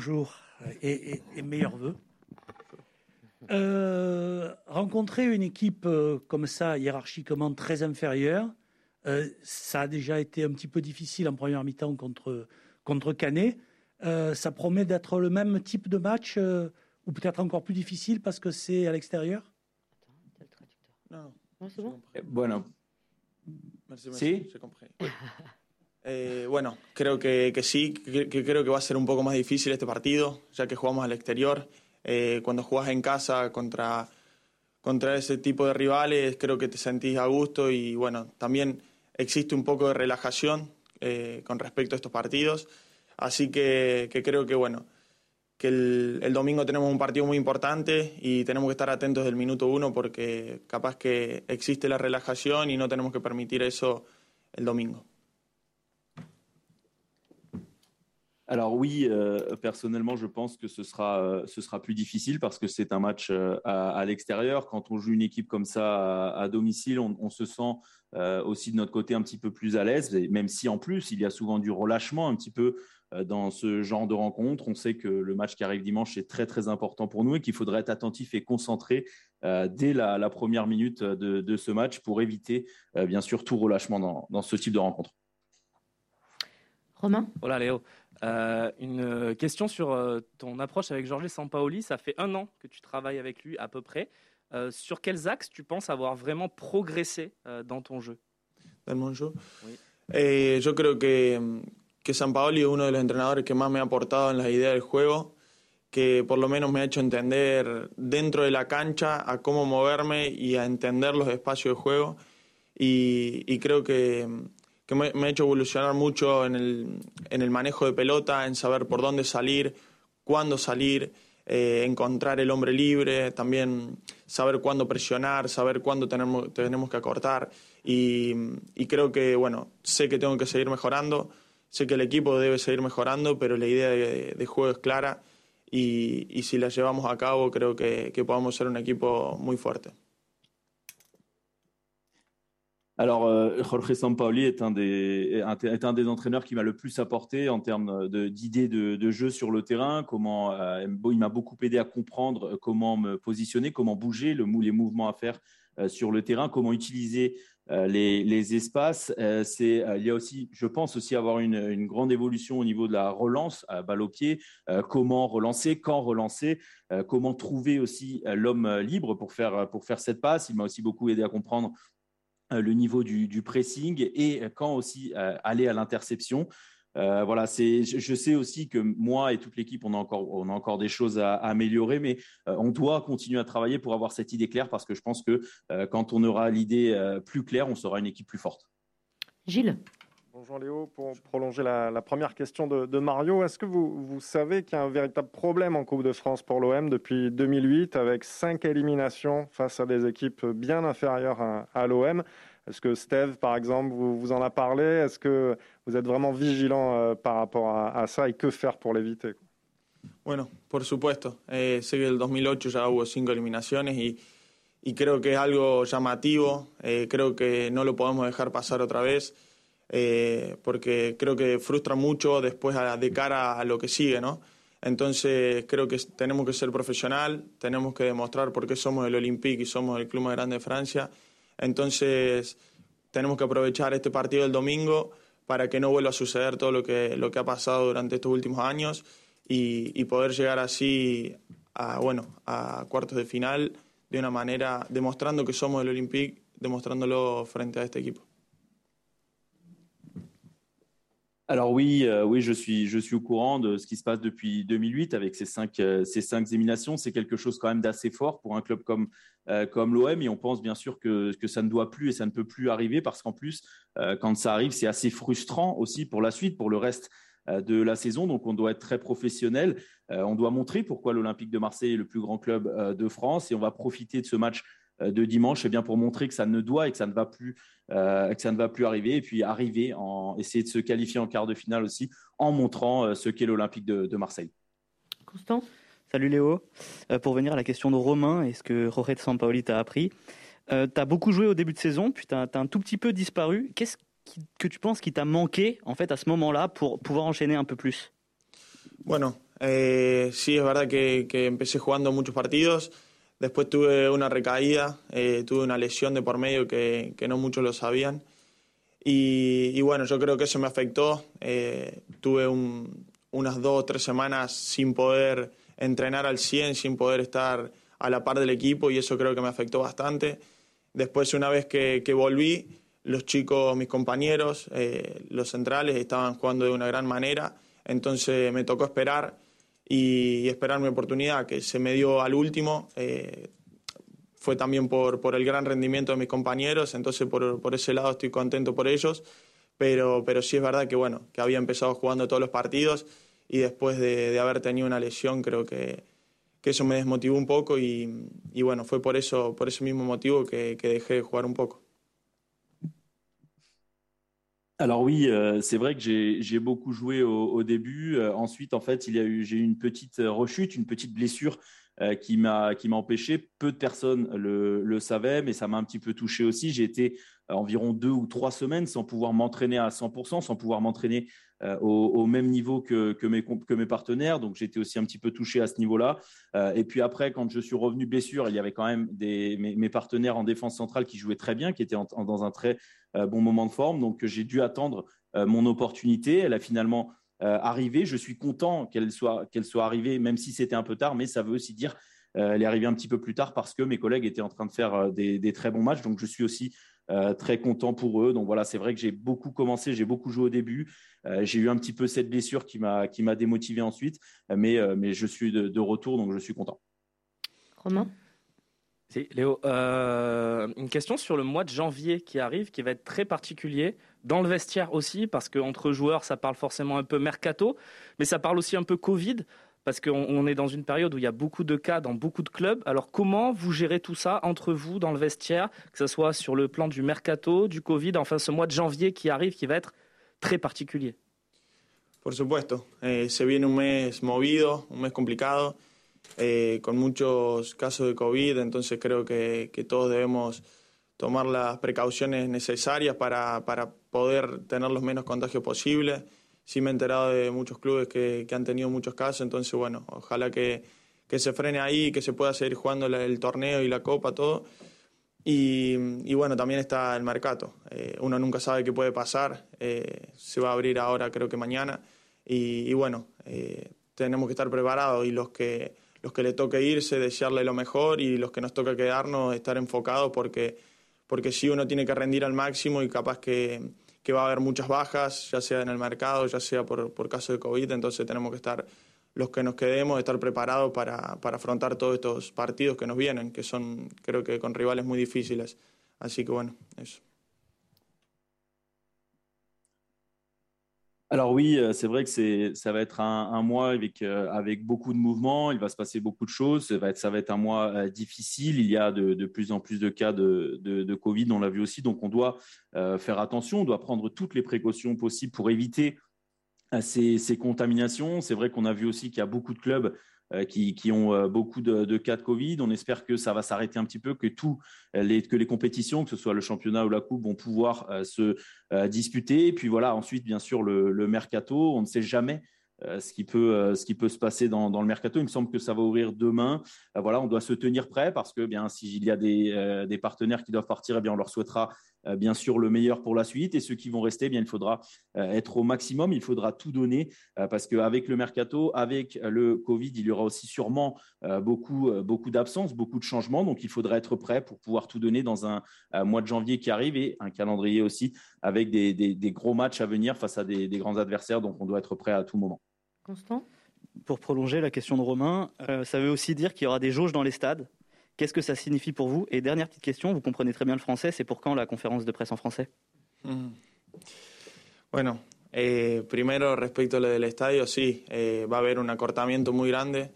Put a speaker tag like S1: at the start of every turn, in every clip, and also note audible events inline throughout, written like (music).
S1: bonjour et, meilleurs voeux. rencontrer une équipe comme ça, hiérarchiquement très inférieure, ça a déjà été un petit peu difficile en première mi-temps contre, contre Canet. ça promet d'être le même type de match ou peut-être encore plus difficile parce que c'est à l'extérieur?
S2: Non. c'est bon? Eh, Bueno. ¿Sí? (laughs) Eh, bueno, creo que, que sí, que, creo que va a ser un poco más difícil este partido, ya que jugamos al exterior. Eh, cuando jugás en casa contra, contra ese tipo de rivales, creo que te sentís a gusto y bueno, también existe un poco de relajación eh, con respecto a estos partidos. Así que, que creo que bueno, que el, domingo tenemos un partido muy importante y tenemos que estar atentos del minuto uno porque capaz que existe la relajación y no tenemos que permitir eso el domingo.
S3: Alors oui, euh, personnellement, je pense que ce sera, euh, ce sera plus difficile parce que c'est un match euh, à, l'extérieur. Quand on joue une équipe comme ça à, domicile, on, se sent aussi de notre côté un petit peu plus à l'aise, même si en plus, il y a souvent du relâchement un petit peu euh, dans ce genre de rencontre. On sait que le match qui arrive dimanche est très très important pour nous et qu'il faudrait être attentif et concentré euh, dès la, première minute de, ce match pour éviter euh, bien sûr tout relâchement dans, ce type de rencontre.
S4: Romain?
S5: Voilà Léo. Une question sur ton approche avec Georges Sampaoli. Ça fait un an que tu travailles avec lui à peu près. sur quels axes tu penses avoir vraiment progressé dans ton jeu?
S2: Dans mon jeu? Oui. Eh, je crois que, que San Paoli es uno de los entrenadores que más me ha aportado en la idea del juego, que por lo menos me ha hecho entender dentro de la cancha a cómo moverme y a entender los espacios de juego. Y, creo que, me, ha hecho evolucionar mucho en el, manejo de pelota, en saber por dónde salir, cuándo salir, eh, encontrar el hombre libre, también saber cuándo presionar, saber cuándo tenemos, tenemos que acortar. Y, creo que, bueno, sé que tengo que seguir mejorando Sé que el equipo debe seguir mejorando, pero la idea de, juego es clara y, si la llevamos a cabo creo que, podamos ser un equipo muy fuerte.
S3: Alors, euh, Jorge Sampaoli est un, des, est un des entraîneurs qui m'a le plus apporté en termes d'idées de, jeu sur le terrain. Comment, euh, il m'a beaucoup aidé à comprendre comment me positionner, comment bouger, le, les mouvements à faire euh, sur le terrain, comment utiliser euh, les, espaces. Euh, il y a aussi, je pense aussi avoir une, grande évolution au niveau de la relance à balle au pied. comment relancer, quand relancer, comment trouver aussi l'homme libre pour faire cette passe. Il m'a aussi beaucoup aidé à comprendre le niveau du, pressing et quand aussi aller à l'interception. Euh, voilà, c'est, je, sais aussi que moi et toute l'équipe, on a encore, on a encore des choses à, améliorer, mais euh, on doit continuer à travailler pour avoir cette idée claire parce que je pense que euh, quand on aura l'idée plus claire, on sera une équipe plus forte.
S4: Gilles?
S6: Bonjour Léo, pour prolonger la, première question de, Mario, est-ce que vous, savez qu'il y a un véritable problème en Coupe de France pour l'OM depuis 2008 avec cinq éliminations face à des équipes bien inférieures à, à l'OM est-ce que Steve, par exemple, vous, en a parlé? Est-ce que vous êtes vraiment vigilant euh, par rapport a, ça? Y qué faire pour l'éviter?
S2: Bueno, por supuesto. Eh, sé que el 2008 ya hubo cinco eliminaciones y, y creo que es algo llamativo. Eh, creo que no lo podemos dejar pasar otra vez eh, porque creo que frustra mucho después a, de cara a lo que sigue, ¿no? Entonces creo que tenemos que ser profesional, tenemos que demostrar por qué somos el Olympique y somos el club más grande de Francia entonces, tenemos que aprovechar este partido del domingo para que no vuelva a suceder todo lo que, lo que ha pasado durante estos últimos años y, poder llegar así a, bueno, a cuartos de final de una manera demostrando que somos el Olympique, demostrándolo frente a este equipo.
S3: Alors oui, euh, oui, je suis, je suis au courant de ce qui se passe depuis 2008 avec ces cinq, euh, ces cinq éliminations. C'est quelque chose quand même d'assez fort pour un club comme, euh, comme l'OM et on pense bien sûr que, que ça ne doit plus et ça ne peut plus arriver parce qu'en plus, quand ça arrive, c'est assez frustrant aussi pour la suite, pour le reste de la saison. Donc on doit être très professionnel. on doit montrer pourquoi l'Olympique de Marseille est le plus grand club de France et on va profiter de ce match euh, de dimanche, c'est bien pour montrer que ça ne doit et que ça ne va plus, euh, que ça ne va plus arriver, et puis arriver en essayer de se qualifier en quart de finale aussi, en montrant euh, ce qu'est l'Olympique de, Marseille.
S4: Constant.
S7: Salut Léo. pour venir à la question de Romain et ce que Jorge de Sampaoli t'a appris, tu as beaucoup joué au début de saison, puis tu as, un tout petit peu disparu. Qu'est-ce que tu penses qui t'a manqué en fait à ce moment-là pour pouvoir enchaîner un peu plus?
S2: Bueno, Eh, sí, es verdad que, empecé jugando muchos partidos. Después tuve una recaída, eh, tuve una lesión de por medio que, no muchos lo sabían. Y, bueno, yo creo que eso me afectó. Eh, tuve unas dos o tres semanas sin poder entrenar al 100, sin poder estar a la par del equipo y eso creo que me afectó bastante. Después, una vez que, que volví, los chicos, mis compañeros, los centrales, estaban jugando de una gran manera. Entonces me tocó esperar y, esperar mi oportunidad, que se me dio al último. Eh, fue también por, por, el gran rendimiento de mis compañeros, entonces por, por, ese lado estoy contento por ellos, pero, pero sí es verdad que, bueno, que había empezado jugando todos los partidos y después de, de haber tenido una lesión creo que, que, eso me desmotivó un poco y, y, bueno, fue por, eso, por ese mismo motivo que, que dejé de jugar un poco.
S3: Alors oui, euh, c'est vrai que j'ai beaucoup joué au, début. Euh, ensuite, en fait, il y a eu, j'ai eu une petite rechute, une petite blessure euh, qui m'a qui m'a empêché. Peu de personnes le, le savaient, mais ça m'a un petit peu touché aussi. J'ai été environ deux ou trois semaines sans pouvoir m'entraîner à 100%, sans pouvoir m'entraîner euh, au, même niveau que, que, mes, que mes partenaires. Donc j'étais aussi un petit peu touché à ce niveau-là. Euh, et puis après, quand je suis revenu blessure, il y avait quand même des, mes, partenaires en défense centrale qui jouaient très bien, qui étaient dans un très euh, bon moment de forme. Donc j'ai dû attendre mon opportunité. Elle a finalement arrivé. Je suis content qu'elle soit, soit arrivée, même si c'était un peu tard, mais ça veut aussi dire elle est arrivée un petit peu plus tard parce que mes collègues étaient en train de faire des, des très bons matchs. Donc je suis aussi euh, très content pour eux. Donc voilà, c'est vrai que j'ai beaucoup commencé, j'ai beaucoup joué au début. Euh, j'ai eu un petit peu cette blessure qui m'a qui m'a démotivé ensuite, mais euh, mais je suis de, retour, donc je suis content.
S4: Romain?
S5: Léo, une question sur le mois de janvier qui arrive, qui va être très particulier dans le vestiaire aussi, parce qu'entre joueurs, ça parle forcément un peu mercato, mais ça parle aussi un peu Covid parce qu'on est dans une période où il y a beaucoup de cas dans beaucoup de clubs. Alors comment vous gérez tout ça entre vous dans le vestiaire, que ce soit sur le plan du mercato, du Covid, enfin ce mois de janvier qui arrive, qui va être très particulier?
S2: Por supuesto, eh, se viene un mes movido, un mes complicado, eh, con muchos casos de COVID, entonces creo que, todos debemos tomar las precauciones necesarias para, para poder tener los menos contagios posibles sí me he enterado de muchos clubes que, han tenido muchos casos, entonces bueno, ojalá que, que se frene ahí, que se pueda seguir jugando el torneo y la copa, todo. Y, bueno, también está el mercado. Eh, uno nunca sabe qué puede pasar. Eh, se va a abrir ahora, creo que mañana. Y, bueno, tenemos que estar preparados y los que, los que le toque irse, desearle lo mejor y los que nos toca quedarnos, estar enfocados porque, porque sí uno tiene que rendir al máximo y capaz que, que va a haber muchas bajas, ya sea en el mercado, ya sea por, por caso de COVID, entonces tenemos que estar los que nos quedemos, estar preparados para, para afrontar todos estos partidos que nos vienen, que son creo que con rivales muy difíciles. Así que bueno, eso.
S3: Alors oui, euh, c'est vrai que ça va être un, mois avec, euh, avec beaucoup de mouvements, il va se passer beaucoup de choses, ça va être, un mois euh, difficile, il y a de, plus en plus de cas de, Covid, on l'a vu aussi, donc on doit faire attention, on doit prendre toutes les précautions possibles pour éviter ces contaminations. C'est vrai qu'on a vu aussi qu'il y a beaucoup de clubs euh, qui, ont euh, beaucoup de, cas de Covid. On espère que ça va s'arrêter un petit peu, que, euh, les, que les compétitions, que ce soit le championnat ou la coupe, vont pouvoir se disputer. Et puis voilà, ensuite, bien sûr, le, mercato. On ne sait jamais euh, ce, qui peut, euh, ce qui peut se passer dans, dans, le mercato. Il me semble que ça va ouvrir demain. Euh, voilà, on doit se tenir prêt parce que bien s'il y a des, des, partenaires qui doivent partir, eh bien on leur souhaitera bien sûr le meilleur pour la suite. Et ceux qui vont rester, eh bien il faudra être au maximum. Il faudra tout donner parce qu'avec le mercato, avec le Covid, il y aura aussi sûrement beaucoup, beaucoup d'absences, beaucoup de changements. Donc il faudra être prêt pour pouvoir tout donner dans un, mois de janvier qui arrive et un calendrier aussi avec des, des, des gros matchs à venir face à des, des grands adversaires. Donc on doit être prêt à tout moment.
S4: Constant?
S7: Pour prolonger la question de Romain, euh, ça veut aussi dire qu'il y aura des jauges dans les stades? Qu'est-ce que ça signifie pour vous Et dernière petite question, vous comprenez très bien le français, c'est pour quand la conférence de presse en français.
S2: Bueno, eh, primero respecto a lo del estadio, sí, eh, va a haber un acortamiento muy grande,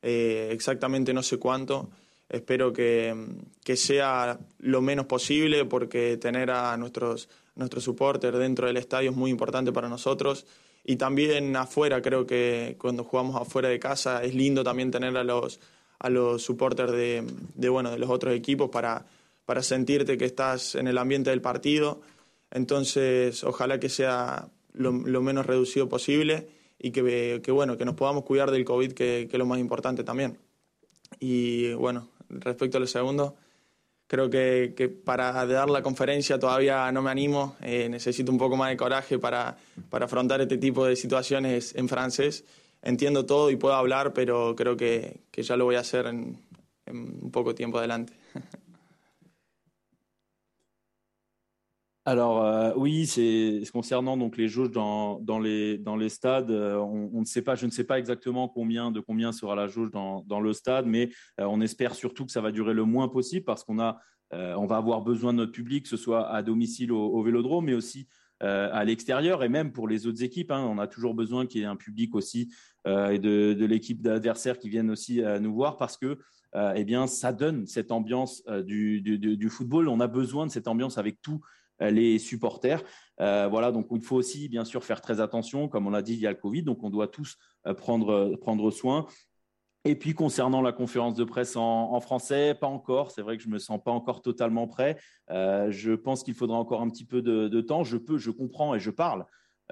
S2: eh, exactamente no sé cuánto. Espero que, que, sea lo menos posible porque tener a nuestros, nuestros supporters dentro del estadio es muy importante para nosotros. y también afuera, creo que cuando jugamos afuera de casa es lindo también tener a los, a los supporters de, de, bueno, de los otros equipos para, para sentirte que estás en el ambiente del partido. Entonces, ojalá que sea lo, menos reducido posible y que, que, bueno, que nos podamos cuidar del COVID, que, es lo más importante también. Y bueno, respecto a lo segundo, creo que, que, para dar la conferencia todavía no me animo, eh, necesito un poco más de coraje para, para, afrontar este tipo de situaciones en francés. Entiendo todo y puedo hablar, pero creo que, que ya lo voy a hacer en, en un poco tiempo adelante. (laughs)
S3: Alors euh, oui, c'est concernant donc les jauges dans, les, dans les stades. Euh, on, ne sait pas, je ne sais pas exactement combien de combien sera la jauge dans, le stade, mais euh, on espère surtout que ça va durer le moins possible parce qu'on a, on va avoir besoin de notre public, que ce soit à domicile au, au Vélodrome, mais aussi à l'extérieur et même pour les autres équipes. Hein, on a toujours besoin qu'il y ait un public aussi et de, l'équipe d'adversaires qui viennent aussi nous voir parce que eh bien ça donne cette ambiance du, du, football. On a besoin de cette ambiance avec euh, les supporters. Euh, voilà, donc il faut aussi bien sûr faire très attention. Comme on l'a dit, il y a le Covid, donc on doit tous euh, prendre, prendre soin. Et puis concernant la conférence de presse en, français, pas encore. C'est vrai que je me sens pas encore totalement prêt. Euh, je pense qu'il faudra encore un petit peu de, temps. Je peux, je comprends et je parle euh,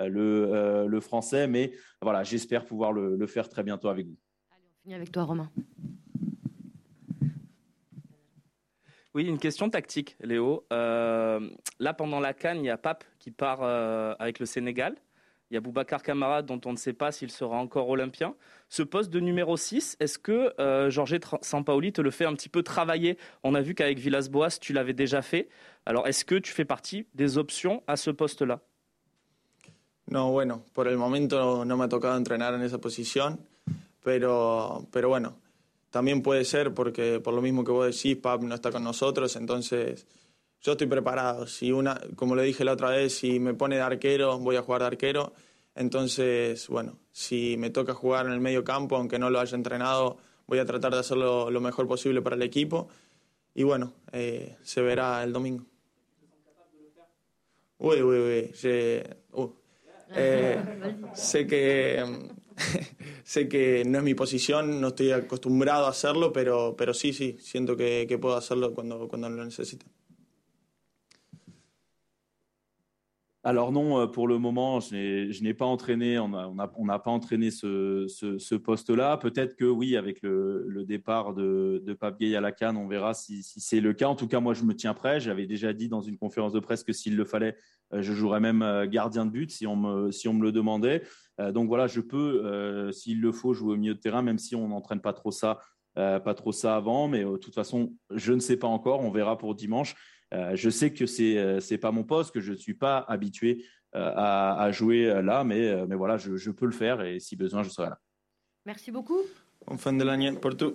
S3: le, euh, le, français, mais voilà, j'espère pouvoir le, le, faire très bientôt avec vous.
S4: Allez, on finit avec toi, Romain.
S5: Oui, une question tactique, Léo. Euh, là, pendant la Cannes, il y a Pape qui part euh, avec le Sénégal. Il y a Boubacar Camara, dont on ne sait pas s'il sera encore olympien. Ce poste de numéro 6, est-ce que euh, Jorge Sampaoli te le fait un petit peu travailler? On a vu qu'avec Villas-Boas, tu l'avais déjà fait. Alors, est-ce que tu fais partie des options à ce poste-là?
S2: No, bueno, por el momento no me ha tocado entrenar en esa posición, pero, pero bueno, también puede ser porque por lo mismo que vos decís, Pap no está con nosotros, entonces yo estoy preparado. Si una, como le dije la otra vez, si me pone de arquero, voy a jugar de arquero. Entonces, bueno, si me toca jugar en el medio campo, aunque no lo haya entrenado, voy a tratar de hacerlo lo mejor posible para el equipo. Y bueno, eh, se verá el domingo. Uy, uy, uy. Je. Eh, sé que (laughs) sé que no es mi posición, no estoy acostumbrado a hacerlo, pero, pero sí, sí, siento que, que puedo hacerlo cuando, cuando lo necesite.
S3: Alors non, euh, pour le moment, je n'ai pas entraîné, on n'a pas entraîné ce, poste-là. Peut-être que oui, avec le, départ de, de Pape Gay à la Cannes, on verra si, c'est le cas. En tout cas, moi, je me tiens prêt. J'avais déjà dit dans une conférence de presse que s'il le fallait, euh, je jouerais même euh, gardien de but si on me, si on me le demandait. Donc voilà, je peux, s'il le faut, jouer au milieu de terrain, même si on n'entraîne pas trop ça, pas trop ça avant. Mais de toute façon, je ne sais pas encore. On verra pour dimanche. Euh, je sais que c'est euh, c'est pas mon poste, que je ne suis pas habitué euh, à, à, jouer là, mais, mais voilà, je, je peux le faire et si besoin, je serai là.
S4: Merci beaucoup.
S2: Bon fin de l'année pour tout.